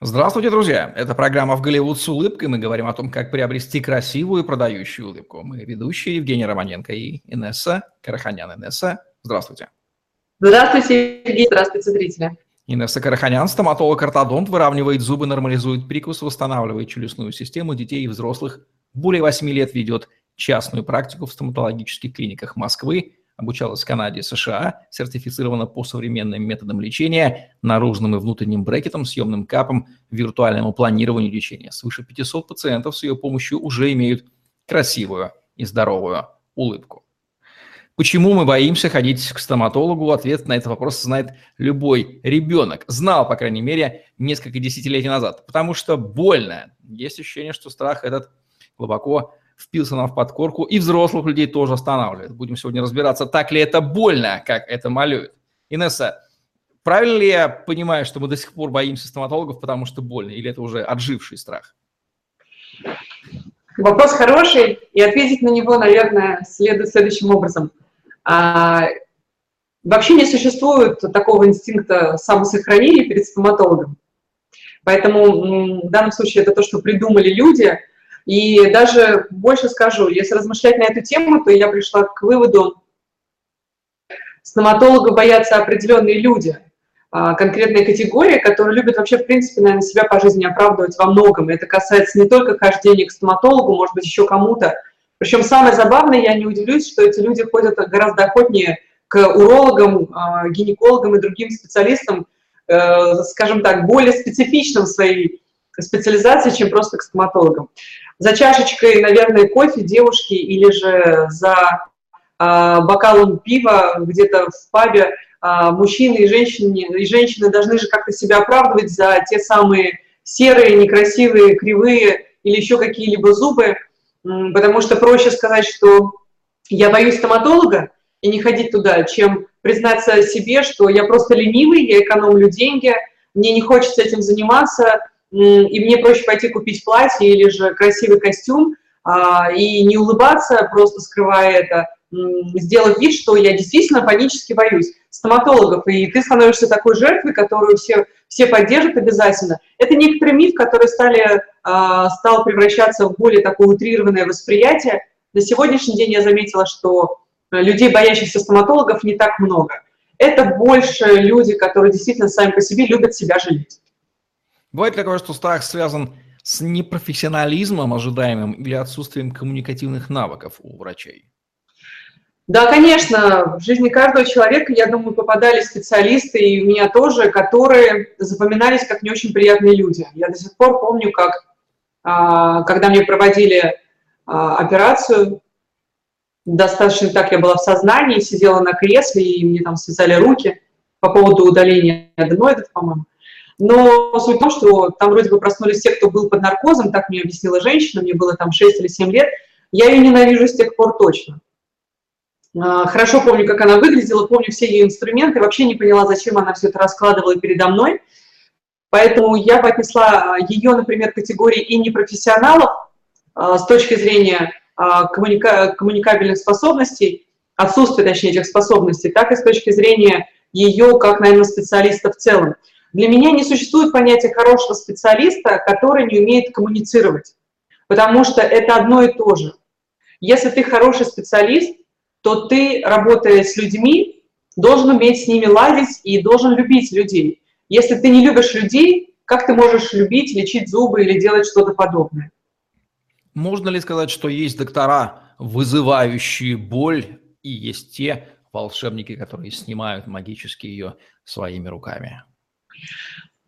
Здравствуйте, друзья! Это программа «В Голливуд с улыбкой». Мы говорим о том, как приобрести красивую продающую улыбку. Мы ведущие Евгений Романенко и Инесса Караханян. Инесса, здравствуйте. Здравствуйте, Евгений. Здравствуйте, зрители. Инесса Караханян, стоматолог-ортодонт, выравнивает зубы, нормализует прикус, восстанавливает челюстную систему детей и взрослых. Более 8 лет ведет частную практику в стоматологических клиниках Москвы обучалась в Канаде США, сертифицирована по современным методам лечения, наружным и внутренним брекетом, съемным капом, виртуальному планированию лечения. Свыше 500 пациентов с ее помощью уже имеют красивую и здоровую улыбку. Почему мы боимся ходить к стоматологу? Ответ на этот вопрос знает любой ребенок. Знал, по крайней мере, несколько десятилетий назад. Потому что больно. Есть ощущение, что страх этот глубоко впился нам в подкорку, и взрослых людей тоже останавливает. Будем сегодня разбираться, так ли это больно, как это малюет. Инесса, правильно ли я понимаю, что мы до сих пор боимся стоматологов, потому что больно, или это уже отживший страх? Вопрос хороший, и ответить на него, наверное, следует следующим образом. А, вообще не существует такого инстинкта самосохранения перед стоматологом. Поэтому в данном случае это то, что придумали люди – и даже больше скажу, если размышлять на эту тему, то я пришла к выводу, стоматолога боятся определенные люди, а, конкретная категория, которые любят вообще, в принципе, наверное, себя по жизни оправдывать во многом. это касается не только хождения к стоматологу, может быть, еще кому-то. Причем самое забавное, я не удивлюсь, что эти люди ходят гораздо охотнее к урологам, а, гинекологам и другим специалистам, э, скажем так, более специфичным в своей специализации, чем просто к стоматологам за чашечкой, наверное, кофе девушки или же за э, бокалом пива где-то в пабе э, мужчины и женщины, и женщины должны же как-то себя оправдывать за те самые серые, некрасивые, кривые или еще какие-либо зубы, потому что проще сказать, что я боюсь стоматолога и не ходить туда, чем признаться себе, что я просто ленивый, я экономлю деньги, мне не хочется этим заниматься, и мне проще пойти купить платье или же красивый костюм а, и не улыбаться, просто скрывая это, сделав вид, что я действительно панически боюсь стоматологов, и ты становишься такой жертвой, которую все, все поддержат обязательно. Это некоторый миф, который стали, а, стал превращаться в более такое утрированное восприятие. На сегодняшний день я заметила, что людей, боящихся стоматологов, не так много. Это больше люди, которые действительно сами по себе любят себя жалеть. Бывает такое, что страх связан с непрофессионализмом ожидаемым или отсутствием коммуникативных навыков у врачей? Да, конечно, в жизни каждого человека, я думаю, попадали специалисты, и у меня тоже, которые запоминались как не очень приятные люди. Я до сих пор помню, как, а, когда мне проводили а, операцию, достаточно так я была в сознании, сидела на кресле, и мне там связали руки по поводу удаления аденоидов, по-моему. Но суть в том, что там вроде бы проснулись те, кто был под наркозом, так мне объяснила женщина, мне было там 6 или 7 лет. Я ее ненавижу с тех пор точно. А, хорошо помню, как она выглядела, помню все ее инструменты, вообще не поняла, зачем она все это раскладывала передо мной. Поэтому я бы отнесла ее, например, категории и непрофессионалов а, с точки зрения а, коммуника коммуникабельных способностей, отсутствия, точнее, этих способностей, так и с точки зрения ее, как, наверное, специалиста в целом. Для меня не существует понятия хорошего специалиста, который не умеет коммуницировать, потому что это одно и то же. Если ты хороший специалист, то ты, работая с людьми, должен уметь с ними ладить и должен любить людей. Если ты не любишь людей, как ты можешь любить, лечить зубы или делать что-то подобное? Можно ли сказать, что есть доктора, вызывающие боль, и есть те волшебники, которые снимают магически ее своими руками?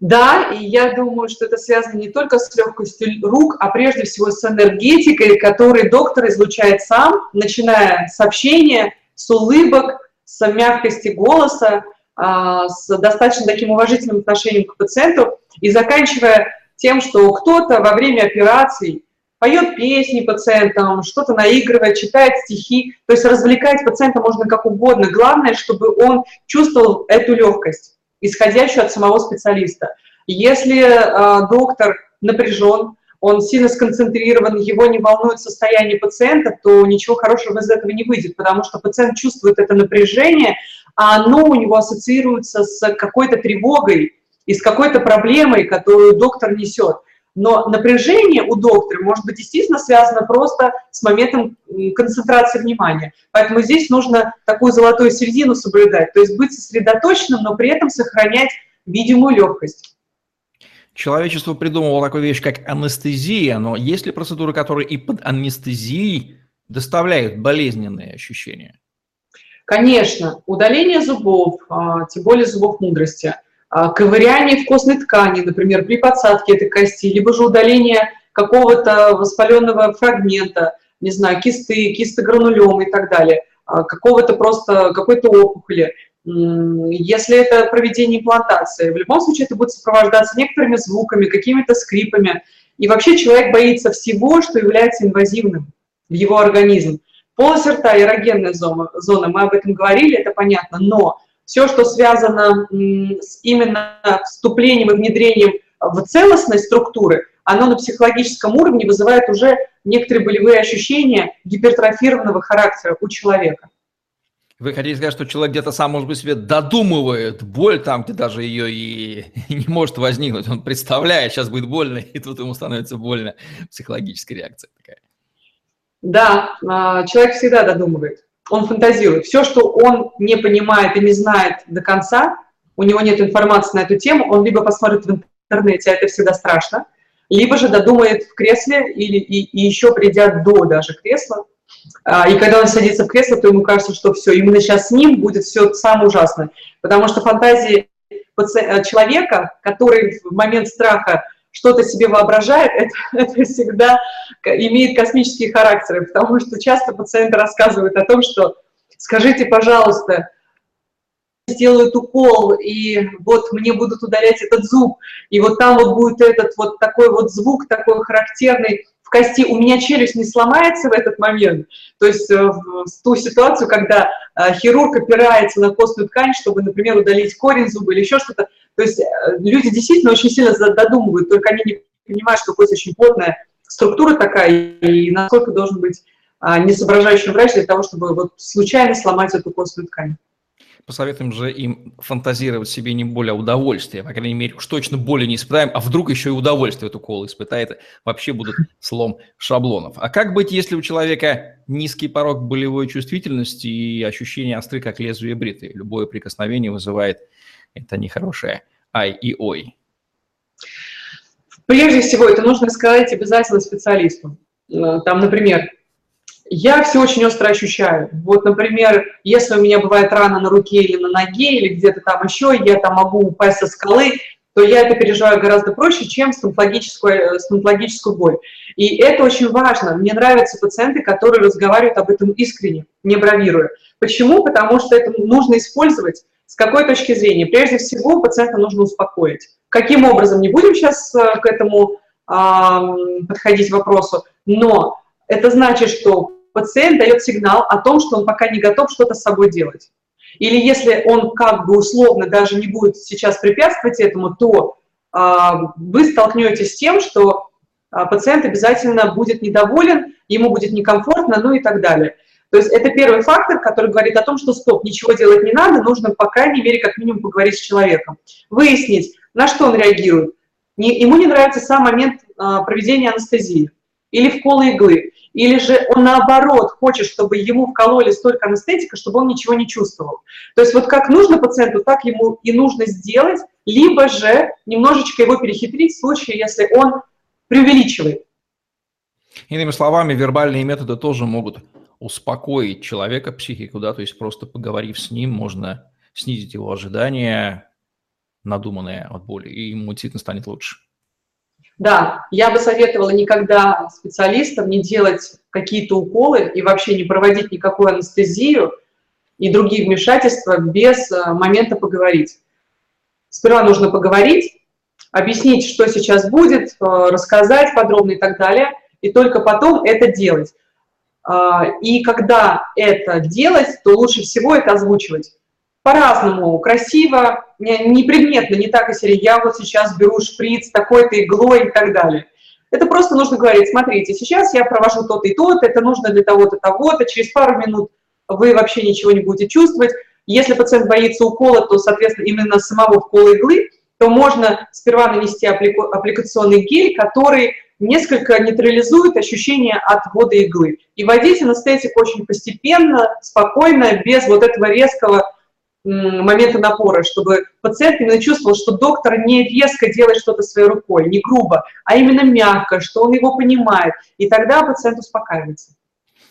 Да, и я думаю, что это связано не только с легкостью рук, а прежде всего с энергетикой, которую доктор излучает сам, начиная с общения, с улыбок, с мягкости голоса, а, с достаточно таким уважительным отношением к пациенту и заканчивая тем, что кто-то во время операций поет песни пациентам, что-то наигрывает, читает стихи, то есть развлекать пациента можно как угодно. Главное, чтобы он чувствовал эту легкость исходящую от самого специалиста. Если э, доктор напряжен, он сильно сконцентрирован, его не волнует состояние пациента, то ничего хорошего из этого не выйдет, потому что пациент чувствует это напряжение, а оно у него ассоциируется с какой-то тревогой, и с какой-то проблемой, которую доктор несет. Но напряжение у доктора может быть действительно связано просто с моментом концентрации внимания. Поэтому здесь нужно такую золотую середину соблюдать, то есть быть сосредоточенным, но при этом сохранять видимую легкость. Человечество придумывало такую вещь, как анестезия, но есть ли процедуры, которые и под анестезией доставляют болезненные ощущения? Конечно, удаление зубов, а, тем более зубов мудрости, ковыряние в костной ткани, например, при подсадке этой кости, либо же удаление какого-то воспаленного фрагмента, не знаю, кисты, кисты гранулем и так далее, а, какого-то просто, какой-то опухоли. Если это проведение имплантации, в любом случае это будет сопровождаться некоторыми звуками, какими-то скрипами. И вообще человек боится всего, что является инвазивным в его организм. Полость рта, эрогенная зона, зона, мы об этом говорили, это понятно, но все, что связано с именно вступлением и внедрением в целостность структуры, оно на психологическом уровне вызывает уже некоторые болевые ощущения гипертрофированного характера у человека. Вы хотите сказать, что человек где-то сам, может быть, себе додумывает боль там, где даже ее и не может возникнуть. Он представляет, сейчас будет больно, и тут ему становится больно. Психологическая реакция такая. Да, а, человек всегда додумывает он фантазирует. Все, что он не понимает и не знает до конца, у него нет информации на эту тему, он либо посмотрит в интернете, а это всегда страшно, либо же додумает в кресле или и, и еще придя до даже кресла. А, и когда он садится в кресло, то ему кажется, что все, именно сейчас с ним будет все самое ужасное. Потому что фантазии человека, который в момент страха что-то себе воображает, это, это всегда имеет космические характеры, потому что часто пациенты рассказывают о том, что скажите, пожалуйста, сделают укол, и вот мне будут удалять этот зуб, и вот там вот будет этот вот такой вот звук, такой характерный в кости, у меня челюсть не сломается в этот момент, то есть э, в ту ситуацию, когда э, хирург опирается на костную ткань, чтобы, например, удалить корень зуба или еще что-то, то есть э, люди действительно очень сильно додумывают, только они не понимают, что кость очень плотная структура такая, и насколько должен быть а, несоображающий врач для того, чтобы вот случайно сломать эту костную ткань. Посоветуем же им фантазировать себе не более удовольствия, по крайней мере, уж точно боли не испытаем, а вдруг еще и удовольствие эту колу испытает, вообще будут слом шаблонов. А как быть, если у человека низкий порог болевой чувствительности и ощущение остры, как лезвие бриты? Любое прикосновение вызывает это нехорошее ай и ой. Прежде всего, это нужно сказать обязательно специалисту. Э, там, например, я все очень остро ощущаю. Вот, например, если у меня бывает рана на руке или на ноге, или где-то там еще, я там могу упасть со скалы, то я это переживаю гораздо проще, чем стоматологическую, э, стоматологическую боль. И это очень важно. Мне нравятся пациенты, которые разговаривают об этом искренне, не бравируя. Почему? Потому что это нужно использовать с какой точки зрения? Прежде всего, пациента нужно успокоить. Каким образом? Не будем сейчас э, к этому подходить вопросу, но это значит, что пациент дает сигнал о том, что он пока не готов что-то с собой делать. Или если он как бы условно даже не будет сейчас препятствовать этому, то а, вы столкнетесь с тем, что а, пациент обязательно будет недоволен, ему будет некомфортно, ну и так далее. То есть это первый фактор, который говорит о том, что стоп, ничего делать не надо, нужно, по крайней мере, как минимум поговорить с человеком. Выяснить, на что он реагирует. Не, ему не нравится сам момент а, проведения анестезии или вколы иглы, или же он наоборот хочет, чтобы ему вкололи столько анестетика, чтобы он ничего не чувствовал. То есть вот как нужно пациенту, так ему и нужно сделать, либо же немножечко его перехитрить в случае, если он преувеличивает. Иными словами, вербальные методы тоже могут успокоить человека, психику, да, то есть просто поговорив с ним, можно снизить его ожидания, надуманные от боли, и ему действительно станет лучше. Да, я бы советовала никогда специалистам не делать какие-то уколы и вообще не проводить никакую анестезию и другие вмешательства без э, момента поговорить. Сперва нужно поговорить, объяснить, что сейчас будет, э, рассказать подробно и так далее, и только потом это делать. А, и когда это делать, то лучше всего это озвучивать. По-разному, красиво, непредметно, не так и серии, я вот сейчас беру шприц такой-то иглой и так далее. Это просто нужно говорить, смотрите, сейчас я провожу то-то и то-то, это нужно для того-то, того-то, через пару минут вы вообще ничего не будете чувствовать. Если пациент боится укола, то, соответственно, именно самого вкола иглы то можно сперва нанести аппликационный гель, который несколько нейтрализует ощущение от ввода иглы. И вводить анестетик очень постепенно, спокойно, без вот этого резкого момента напора, чтобы пациент именно чувствовал, что доктор не резко делает что-то своей рукой, не грубо, а именно мягко, что он его понимает, и тогда пациент успокаивается.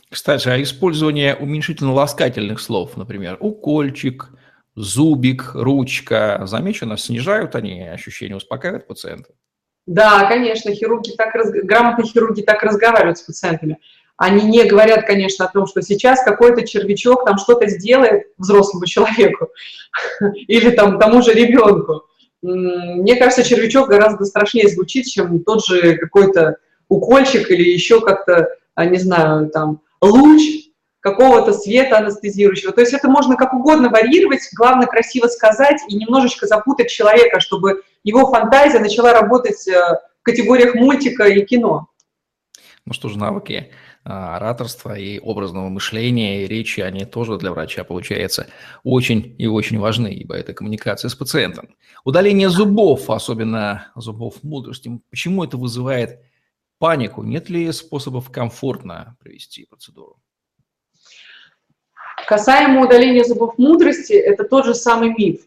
Кстати, а использование уменьшительно-ласкательных слов, например, укольчик, зубик, ручка, замечено, снижают они ощущение, успокаивают пациента? Да, конечно, хирурги так, грамотные хирурги так разговаривают с пациентами. Они не говорят, конечно, о том, что сейчас какой-то червячок там что-то сделает взрослому человеку или там тому же ребенку. Мне кажется, червячок гораздо страшнее звучит, чем тот же какой-то укольчик или еще как-то, а, не знаю, там, луч какого-то света анестезирующего. То есть это можно как угодно варьировать, главное красиво сказать и немножечко запутать человека, чтобы его фантазия начала работать э, в категориях мультика и кино. Ну что же, навыки а, ораторства и образного мышления и речи, они тоже для врача, получается, очень и очень важны, ибо это коммуникация с пациентом. Удаление зубов, особенно зубов мудрости, почему это вызывает панику? Нет ли способов комфортно провести процедуру? Касаемо удаления зубов мудрости, это тот же самый миф,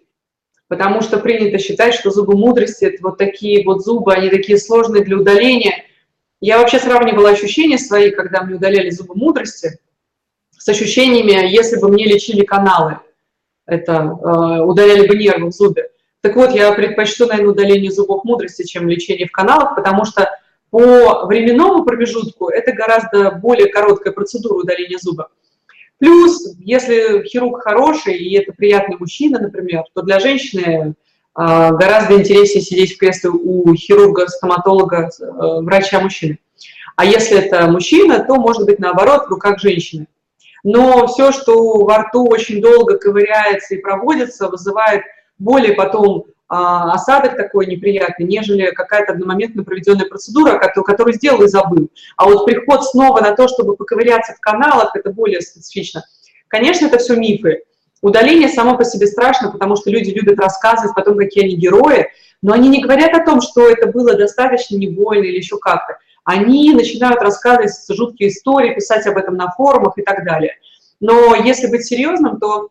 потому что принято считать, что зубы мудрости – это вот такие вот зубы, они такие сложные для удаления – я вообще сравнивала ощущения свои, когда мне удаляли зубы мудрости, с ощущениями, если бы мне лечили каналы. Это э, удаляли бы нервы в зубе. Так вот, я предпочту, наверное, удаление зубов мудрости, чем лечение в каналах, потому что по временному промежутку это гораздо более короткая процедура удаления зуба. Плюс, если хирург хороший, и это приятный мужчина, например, то для женщины а, гораздо интереснее сидеть в кресле у хирурга, стоматолога, э, врача-мужчины. А если это мужчина, то может быть наоборот в руках женщины. Но все, что во рту очень долго ковыряется и проводится, вызывает более потом осадок такой неприятный, нежели какая-то одномоментно проведенная процедура, которую сделал и забыл. А вот приход снова на то, чтобы поковыряться в каналах, это более специфично. Конечно, это все мифы. Удаление само по себе страшно, потому что люди любят рассказывать потом, какие они герои, но они не говорят о том, что это было достаточно не больно или еще как-то. Они начинают рассказывать жуткие истории, писать об этом на форумах и так далее. Но если быть серьезным, то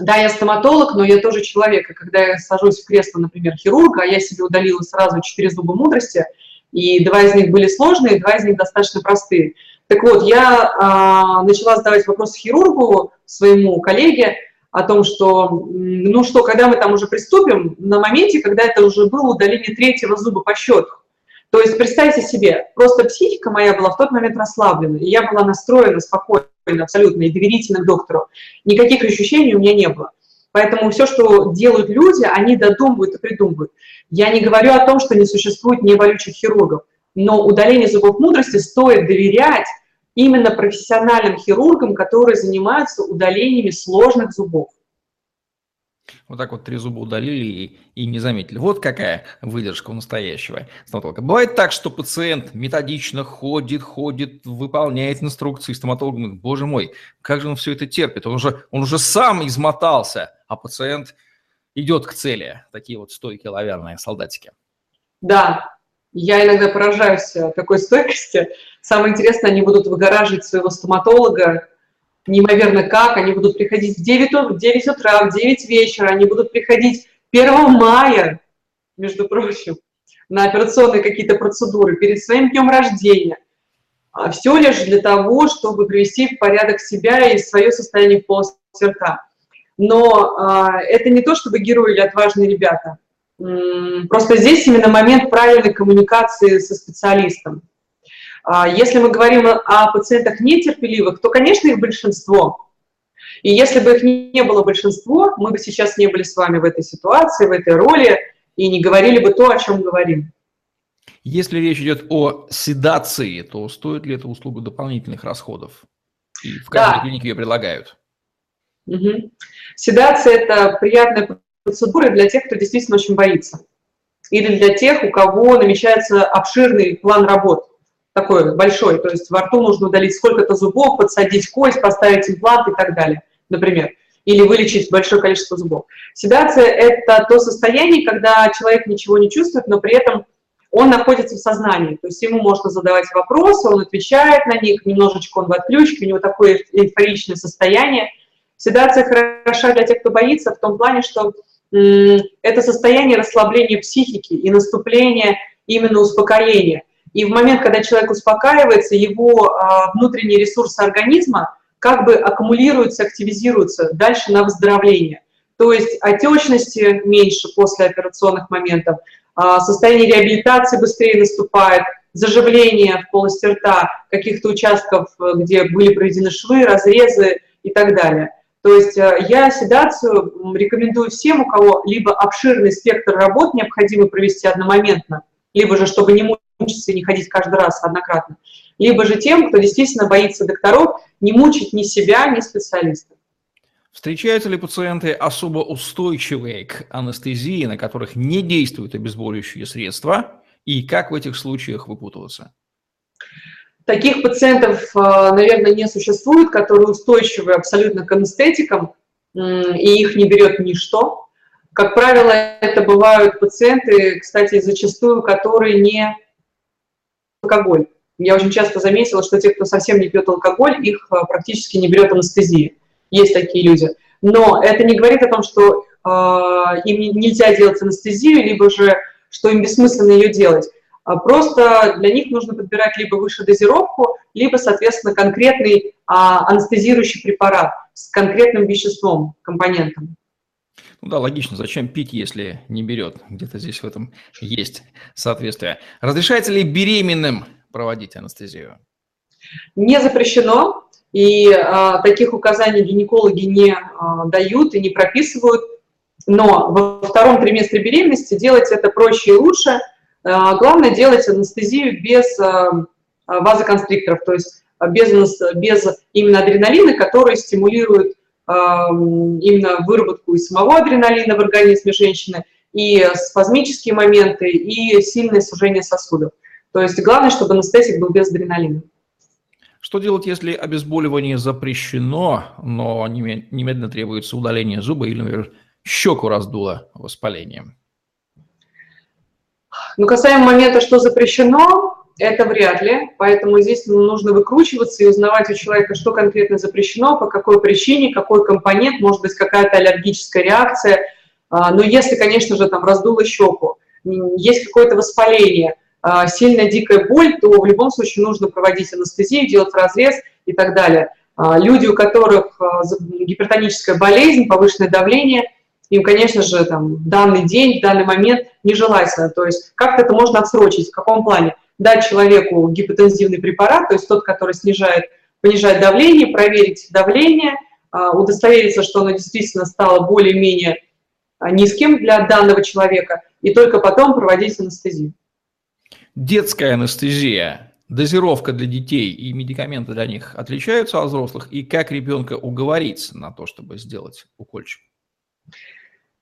да, я стоматолог, но я тоже человек. И когда я сажусь в кресло, например, хирурга, а я себе удалила сразу четыре зуба мудрости, и два из них были сложные, два из них достаточно простые. Так вот, я а, начала задавать вопрос хирургу, своему коллеге, о том, что, ну что, когда мы там уже приступим, на моменте, когда это уже было удаление третьего зуба по счету. То есть представьте себе, просто психика моя была в тот момент расслаблена, и я была настроена спокойно, абсолютно, и доверительно к доктору. Никаких ощущений у меня не было. Поэтому все, что делают люди, они додумывают и придумывают. Я не говорю о том, что не существует неволючих хирургов, но удаление зубов мудрости стоит доверять именно профессиональным хирургам, которые занимаются удалениями сложных зубов. Вот так вот три зуба удалили и, и не заметили. Вот какая выдержка у настоящего стоматолога. Бывает так, что пациент методично ходит, ходит, выполняет инструкции. Стоматолог говорит, боже мой, как же он все это терпит? Он уже, он уже сам измотался, а пациент идет к цели. Такие вот стойкие лавярные солдатики. Да, я иногда поражаюсь э, такой стойкости. Самое интересное, они будут выгораживать своего стоматолога неимоверно как. Они будут приходить в 9, в 9 утра, в 9 вечера. Они будут приходить 1 мая, между прочим, на операционные какие-то процедуры перед своим днем рождения. А Все лишь для того, чтобы привести в порядок себя и свое состояние полости рта. Но а, это не то, чтобы герои или отважные ребята – Просто здесь именно момент правильной коммуникации со специалистом. А, если мы говорим о пациентах нетерпеливых, то, конечно, их большинство. И если бы их не было большинство, мы бы сейчас не были с вами в этой ситуации, в этой роли, и не говорили бы то, о чем говорим. Если речь идет о седации, то стоит ли эта услуга дополнительных расходов? И в каждой да. клинике ее предлагают. Угу. Седация – это приятная процедуры для тех, кто действительно очень боится. Или для тех, у кого намечается обширный план работ, такой большой, то есть во рту нужно удалить сколько-то зубов, подсадить кость, поставить имплант и так далее, например. или вылечить большое количество зубов. Седация – это то состояние, когда человек ничего не чувствует, но при этом он находится в сознании, то есть ему можно задавать вопросы, он отвечает на них, немножечко он в отключке, у него такое эйфоричное состояние. Седация хороша для тех, кто боится, в том плане, что это состояние расслабления психики и наступления именно успокоения. И в момент, когда человек успокаивается, его а, внутренние ресурсы организма как бы аккумулируются, активизируются дальше на выздоровление. То есть отечности меньше после операционных моментов, а, состояние реабилитации быстрее наступает, заживление в полости рта, каких-то участков, где были проведены швы, разрезы и так далее. То есть э, я седацию рекомендую всем, у кого либо обширный спектр работ необходимо провести одномоментно, либо же, чтобы не мучиться и не ходить каждый раз однократно, либо же тем, кто действительно боится докторов, не мучить ни себя, ни специалистов. Встречаются ли пациенты особо устойчивые к анестезии, на которых не действуют обезболивающие средства, и как в этих случаях выпутываться? Таких пациентов, э, наверное, не существует, которые устойчивы абсолютно к анестетикам, и их не берет ничто. Как правило, это бывают пациенты, кстати, зачастую, которые не алкоголь. Я очень часто заметила, что те, кто совсем не пьет алкоголь, их э, практически не берет анестезия. Есть такие люди. Но это не говорит о том, что э, им нельзя делать анестезию, либо же, что им бессмысленно ее делать. А просто для них нужно подбирать либо выше дозировку, либо, соответственно, конкретный а, анестезирующий препарат с конкретным веществом, компонентом. Ну да, логично, зачем пить, если не берет? Где-то здесь в этом есть соответствие. Разрешается ли беременным проводить анестезию? Не запрещено, и а, таких указаний гинекологи не а, дают и не прописывают. Но во втором триместре беременности делать это проще и лучше. А, главное делать анестезию без а, вазоконстрикторов, то есть без, без именно адреналина, который стимулирует именно выработку и самого адреналина в организме женщины, и спазмические моменты, и сильное сужение сосудов. То есть главное, чтобы анестетик был без адреналина. Что делать, если обезболивание запрещено, но немедленно требуется удаление зуба или, например, щеку раздуло воспалением? Ну, касаемо момента, что запрещено, это вряд ли, поэтому здесь нужно выкручиваться и узнавать у человека, что конкретно запрещено, по какой причине, какой компонент, может быть, какая-то аллергическая реакция. А, но если, конечно же, там раздуло щеку, есть какое-то воспаление, а, сильная дикая боль, то в любом случае нужно проводить анестезию, делать разрез и так далее. А, люди, у которых гипертоническая болезнь, повышенное давление, им, конечно же, там, в данный день, в данный момент нежелательно. То есть как-то это можно отсрочить, в каком плане? Дать человеку гипотензивный препарат, то есть тот, который снижает, понижает давление, проверить давление, а, удостовериться, что оно действительно стало более-менее а, низким для данного человека, и только потом проводить анестезию. Детская анестезия, дозировка для детей и медикаменты для них отличаются от взрослых, и как ребенка уговорить на то, чтобы сделать укольчик?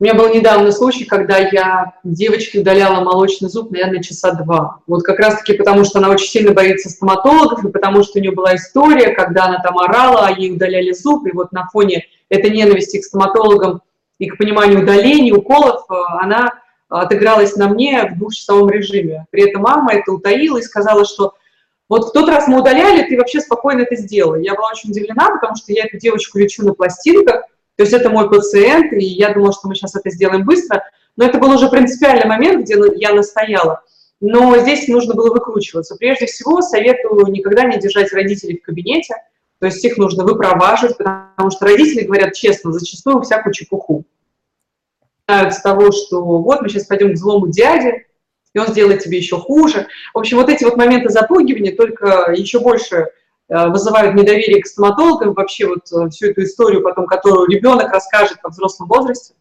У меня был недавно случай, когда я девочке удаляла молочный зуб, наверное, часа два. Вот как раз-таки потому, что она очень сильно боится стоматологов, и потому что у нее была история, когда она там орала, а ей удаляли зуб, и вот на фоне этой ненависти к стоматологам и к пониманию удаления, уколов, э, она отыгралась на мне в двухчасовом режиме. При этом мама это утаила и сказала, что вот в тот раз мы удаляли, ты вообще спокойно это сделала. Я была очень удивлена, потому что я эту девочку лечу на пластинках, то есть это мой пациент, и я думала, что мы сейчас это сделаем быстро. Но это был уже принципиальный момент, где я настояла. Но здесь нужно было выкручиваться. Прежде всего, советую никогда не держать родителей в кабинете, то есть их нужно выпроваживать, потому что родители говорят честно, зачастую всякую чепуху. С того, что вот мы сейчас пойдем к злому дяде, и он сделает тебе еще хуже. В общем, вот эти вот моменты запугивания только еще больше вызывают недоверие к стоматологам, вообще вот э, всю эту историю потом, которую ребенок расскажет во взрослом возрасте.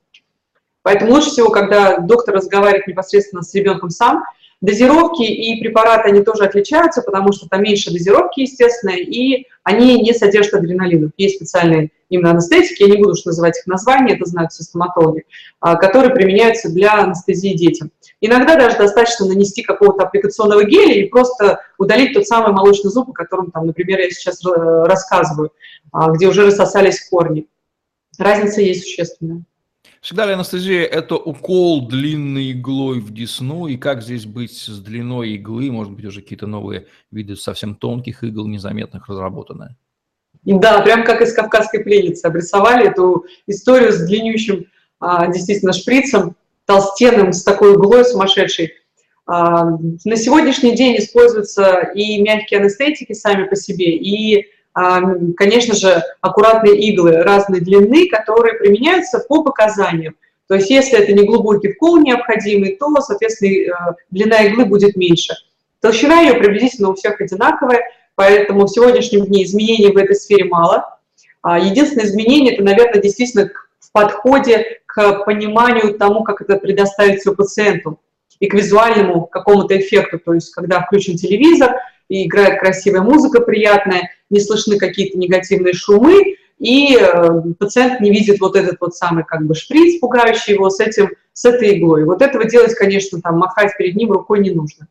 Поэтому лучше всего, когда доктор разговаривает непосредственно с ребенком сам, Дозировки и препараты, они тоже отличаются, потому что там меньше дозировки, естественно, и они не содержат адреналинов. Есть специальные именно анестетики, я не буду уж называть их названия, это знают все стоматологи, а, которые применяются для анестезии детям. Иногда даже достаточно нанести какого-то аппликационного геля и просто удалить тот самый молочный зуб, о котором, там, например, я сейчас рассказываю, а, где уже рассосались корни. разница есть существенная. Всегда ли анестезия – это укол длинной иглой в десну? И как здесь быть с длиной иглы? Может быть, уже какие-то новые виды совсем тонких игл, незаметных, разработаны? Да, прям как из «Кавказской пленницы» обрисовали эту историю с длиннющим а, действительно шприцем, толстенным, с такой иглой сумасшедшей. А, на сегодняшний день используются и мягкие анестетики сами по себе, и а, конечно же, аккуратные иглы разной длины, которые применяются по показаниям. То есть если это не глубокий вкол необходимый, то, соответственно, э, длина иглы будет меньше. Толщина ее приблизительно у всех одинаковая, поэтому в сегодняшнем дне изменений в этой сфере мало. А, единственное изменение – это, наверное, действительно в подходе к пониманию тому, как это предоставить все пациенту и к визуальному какому-то эффекту. То есть когда включен телевизор – и играет красивая музыка приятная, не слышны какие-то негативные шумы, и э, пациент не видит вот этот вот самый как бы шприц, пугающий его с, этим, с этой иглой. Вот этого делать, конечно, там махать перед ним рукой не нужно.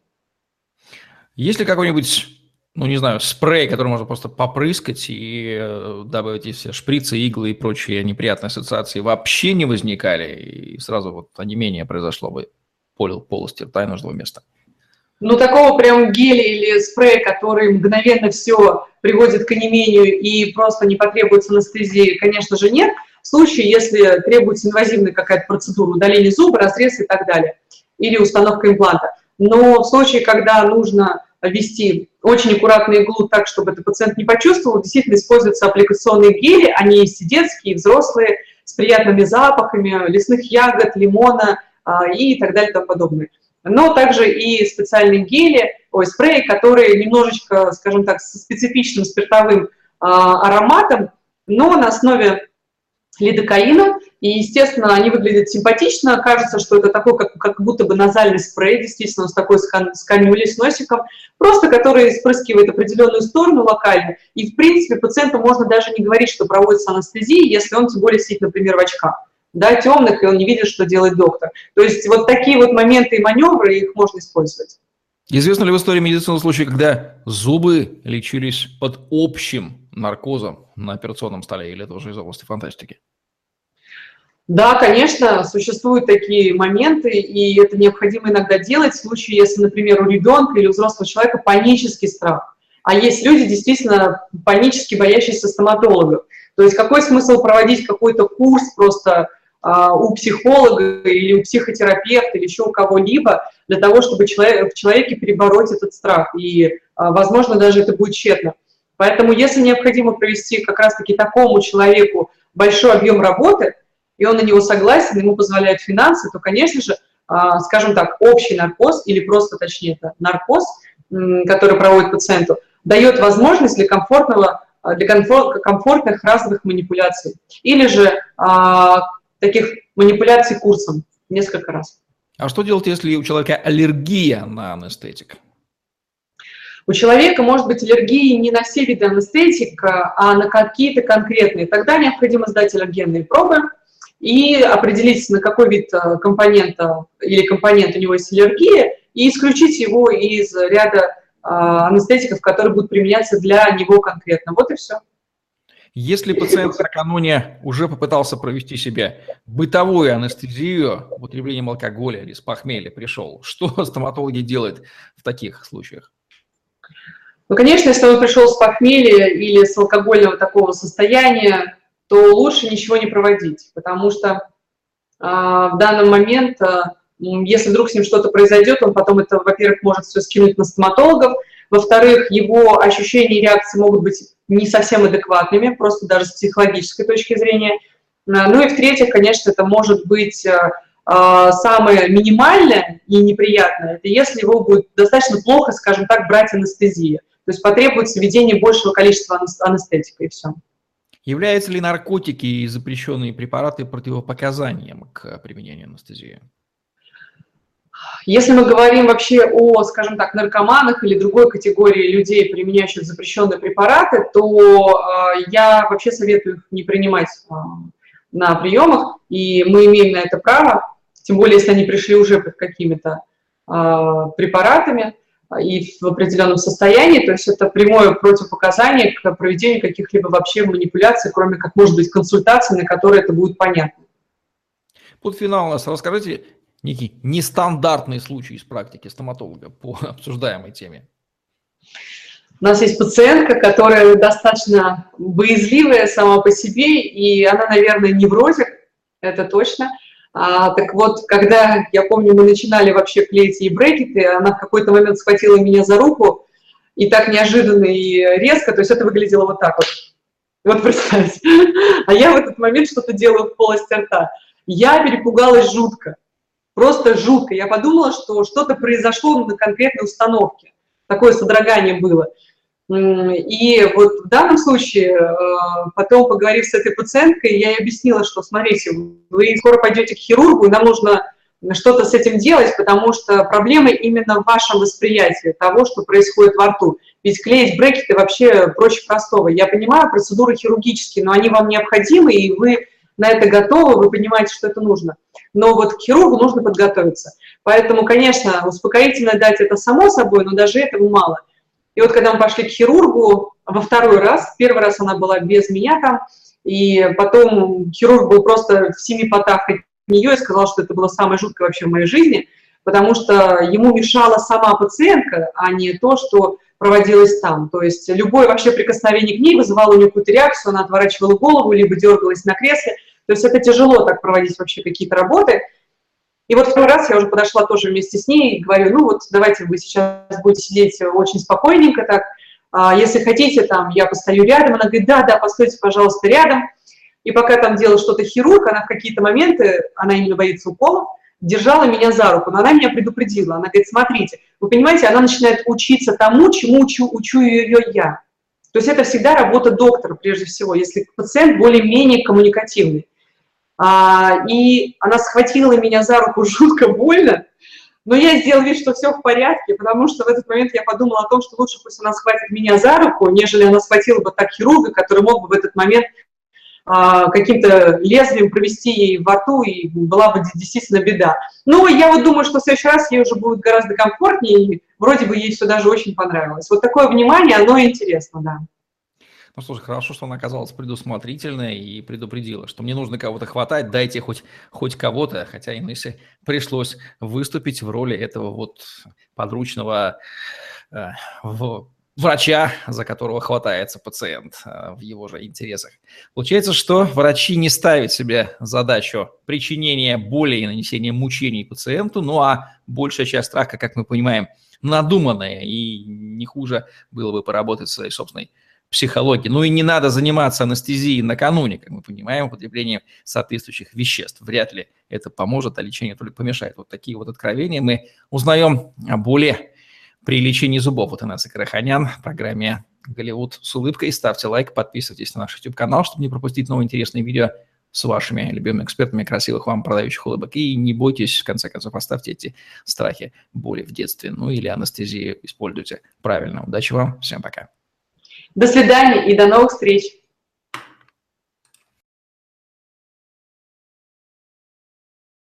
Есть ли какой-нибудь ну, не знаю, спрей, который можно просто попрыскать, и э, эти все шприцы, иглы и прочие неприятные ассоциации вообще не возникали, и сразу вот онемение произошло бы полости рта и нужного места? Ну, такого прям геля или спрея, который мгновенно все приводит к онемению и просто не потребуется анестезии, конечно же, нет. В случае, если требуется инвазивная какая-то процедура, удаление зуба, разрез и так далее, или установка импланта. Но в случае, когда нужно ввести очень аккуратную иглу так, чтобы этот пациент не почувствовал, действительно используются аппликационные гели, они есть и детские, и взрослые, с приятными запахами лесных ягод, лимона а, и так далее и тому подобное. Но также и специальные гели, ой, спреи, которые немножечко, скажем так, с специфичным спиртовым а, ароматом, но на основе лидокаина, и, естественно, они выглядят симпатично, кажется, что это такой, как, как будто бы назальный спрей, действительно, с такой с с носиком, просто который спрыскивает определенную сторону локально, и, в принципе, пациенту можно даже не говорить, что проводится анестезия, если он, тем более, сидит, например, в очках да, темных, и он не видит, что делает доктор. То есть вот такие вот моменты и маневры, их можно использовать. Известно ли в истории медицинского случая, когда зубы лечились под общим наркозом на операционном столе, или это уже из области фантастики? Да, конечно, существуют такие моменты, и это необходимо иногда делать в случае, если, например, у ребенка или у взрослого человека панический страх. А есть люди, действительно, панически боящиеся стоматологов. То есть какой смысл проводить какой-то курс просто а, у психолога или у психотерапевта или еще у кого-либо для того, чтобы человек, в человеке перебороть этот страх. И, а, возможно, даже это будет тщетно. Поэтому, если необходимо провести как раз-таки такому человеку большой объем работы, и он на него согласен, ему позволяют финансы, то, конечно же, а, скажем так, общий наркоз, или просто, точнее, это наркоз, который проводит пациенту, дает возможность для комфортного для комфорт, комфортных разовых манипуляций. Или же таких манипуляций курсом несколько раз. А что делать, если у человека аллергия на анестетик? У человека может быть аллергия не на все виды анестетика, а на какие-то конкретные. Тогда необходимо сдать аллергенные пробы и определить, на какой вид э, компонента или компонент у него есть аллергия, и исключить его из ряда э, анестетиков, которые будут применяться для него конкретно. Вот и все. Если пациент накануне уже попытался провести себе бытовую анестезию употреблением алкоголя или с похмелья пришел, что стоматологи делают в таких случаях? Ну, конечно, если он пришел с похмелья или с алкогольного такого состояния, то лучше ничего не проводить, потому что э, в данный момент, э, если вдруг с ним что-то произойдет, он потом это, во-первых, может все скинуть на стоматологов, во-вторых, его ощущения и реакции могут быть не совсем адекватными, просто даже с психологической точки зрения. А, ну и в-третьих, конечно, это может быть а, самое минимальное и неприятное, это если его будет достаточно плохо, скажем так, брать анестезия. То есть потребуется введение большего количества анестетика и все. Являются ли наркотики и запрещенные препараты противопоказанием к применению анестезии? Если мы говорим вообще о, скажем так, наркоманах или другой категории людей, применяющих запрещенные препараты, то э, я вообще советую их не принимать э, на приемах, и мы имеем на это право, тем более, если они пришли уже под какими-то э, препаратами. И в определенном состоянии, то есть это прямое противопоказание к проведению каких-либо вообще манипуляций, кроме как, может быть, консультаций, на которые это будет понятно. Под финал у нас расскажите некий нестандартный случай из практики стоматолога по обсуждаемой теме. У нас есть пациентка, которая достаточно боязливая сама по себе, и она, наверное, невротик, это точно – а, так вот, когда, я помню, мы начинали вообще клеить ей брекеты, она в какой-то момент схватила меня за руку, и так неожиданно и резко, то есть это выглядело вот так вот. Вот представьте. А я в этот момент что-то делаю в полости рта. Я перепугалась жутко, просто жутко. Я подумала, что что-то произошло на конкретной установке. Такое содрогание было. И вот в данном случае, э, потом поговорив с этой пациенткой, я ей объяснила, что, смотрите, вы скоро пойдете к хирургу, и нам нужно что-то с этим делать, потому что проблема именно в вашем восприятии того, что происходит во рту. Ведь клеить брекеты вообще проще простого. Я понимаю, процедуры хирургические, но они вам необходимы, и вы на это готовы, вы понимаете, что это нужно. Но вот к хирургу нужно подготовиться. Поэтому, конечно, успокоительно дать это само собой, но даже этого мало. И вот когда мы пошли к хирургу во второй раз, первый раз она была без меня там, и потом хирург был просто в семи потах от нее и сказал, что это было самое жуткое вообще в моей жизни, потому что ему мешала сама пациентка, а не то, что проводилось там. То есть любое вообще прикосновение к ней вызывало у нее какую-то реакцию, она отворачивала голову, либо дергалась на кресле. То есть это тяжело так проводить вообще какие-то работы. И вот второй раз я уже подошла тоже вместе с ней и говорю, ну вот давайте вы сейчас будете сидеть очень спокойненько так, а если хотите, там, я постою рядом. Она говорит, да, да, постойте, пожалуйста, рядом. И пока там делал что-то хирург, она в какие-то моменты, она именно боится укола, держала меня за руку, но она меня предупредила. Она говорит, смотрите, вы понимаете, она начинает учиться тому, чему учу, учу ее я. То есть это всегда работа доктора, прежде всего, если пациент более-менее коммуникативный. А, и она схватила меня за руку жутко больно, но я сделала вид, что все в порядке, потому что в этот момент я подумала о том, что лучше пусть она схватит меня за руку, нежели она схватила бы так хирурга, который мог бы в этот момент а, каким-то лезвием провести ей во рту, и была бы действительно беда. Но я вот думаю, что в следующий раз ей уже будет гораздо комфортнее, и вроде бы ей все даже очень понравилось. Вот такое внимание, оно интересно, да. Ну, слушай, хорошо, что она оказалась предусмотрительной и предупредила, что мне нужно кого-то хватать, дайте хоть, хоть кого-то, хотя Инессе пришлось выступить в роли этого вот подручного э, в, врача, за которого хватается пациент э, в его же интересах. Получается, что врачи не ставят себе задачу причинения боли и нанесения мучений пациенту, ну а большая часть страха, как мы понимаем, надуманная, и не хуже было бы поработать своей собственной психологии. Ну и не надо заниматься анестезией накануне, как мы понимаем, употреблением соответствующих веществ. Вряд ли это поможет, а лечение только помешает. Вот такие вот откровения мы узнаем о боли при лечении зубов. Вот Инесса Караханян в программе «Голливуд с улыбкой». Ставьте лайк, подписывайтесь на наш YouTube-канал, чтобы не пропустить новые интересные видео с вашими любимыми экспертами красивых вам продающих улыбок. И не бойтесь, в конце концов, оставьте эти страхи боли в детстве. Ну или анестезию используйте правильно. Удачи вам, всем пока. До свидания и до новых встреч!